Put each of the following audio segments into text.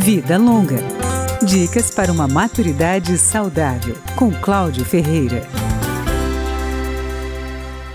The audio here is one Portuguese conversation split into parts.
Vida Longa. Dicas para uma maturidade saudável, com Cláudio Ferreira.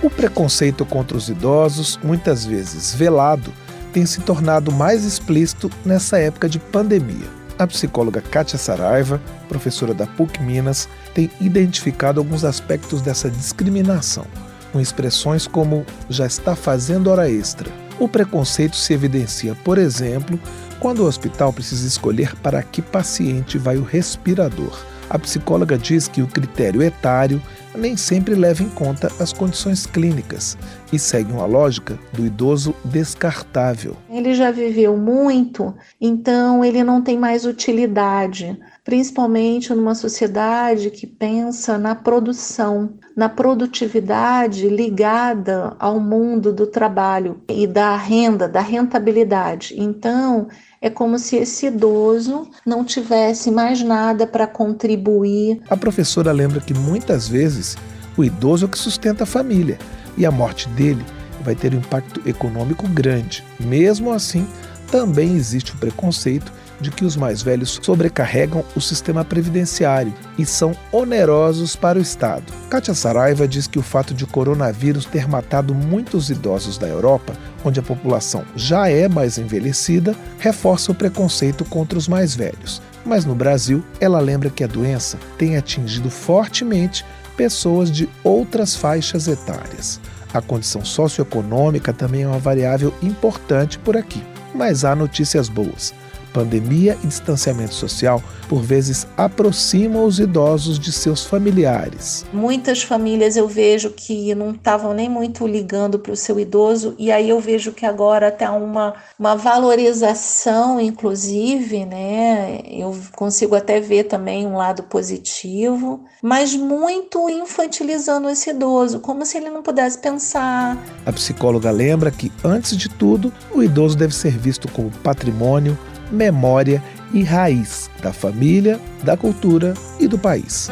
O preconceito contra os idosos, muitas vezes velado, tem se tornado mais explícito nessa época de pandemia. A psicóloga Kátia Saraiva, professora da PUC Minas, tem identificado alguns aspectos dessa discriminação, com expressões como já está fazendo hora extra. O preconceito se evidencia, por exemplo, quando o hospital precisa escolher para que paciente vai o respirador. A psicóloga diz que o critério etário nem sempre leva em conta as condições clínicas e segue uma lógica do idoso descartável. Ele já viveu muito, então ele não tem mais utilidade, principalmente numa sociedade que pensa na produção, na produtividade ligada ao mundo do trabalho e da renda, da rentabilidade. Então, é como se esse idoso não tivesse mais nada para contribuir. A professora lembra que muitas vezes o idoso é o que sustenta a família e a morte dele vai ter um impacto econômico grande. Mesmo assim, também existe o preconceito de que os mais velhos sobrecarregam o sistema previdenciário e são onerosos para o Estado. Kátia Saraiva diz que o fato de o coronavírus ter matado muitos idosos da Europa, onde a população já é mais envelhecida, reforça o preconceito contra os mais velhos. Mas no Brasil, ela lembra que a doença tem atingido fortemente pessoas de outras faixas etárias. A condição socioeconômica também é uma variável importante por aqui. Mas há notícias boas pandemia e distanciamento social, por vezes aproximam os idosos de seus familiares. Muitas famílias eu vejo que não estavam nem muito ligando para o seu idoso, e aí eu vejo que agora está uma, uma valorização, inclusive, né? Eu consigo até ver também um lado positivo, mas muito infantilizando esse idoso, como se ele não pudesse pensar. A psicóloga lembra que, antes de tudo, o idoso deve ser visto como patrimônio memória e raiz da família, da cultura e do país.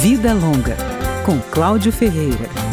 Vida Longa, com Cláudio Ferreira.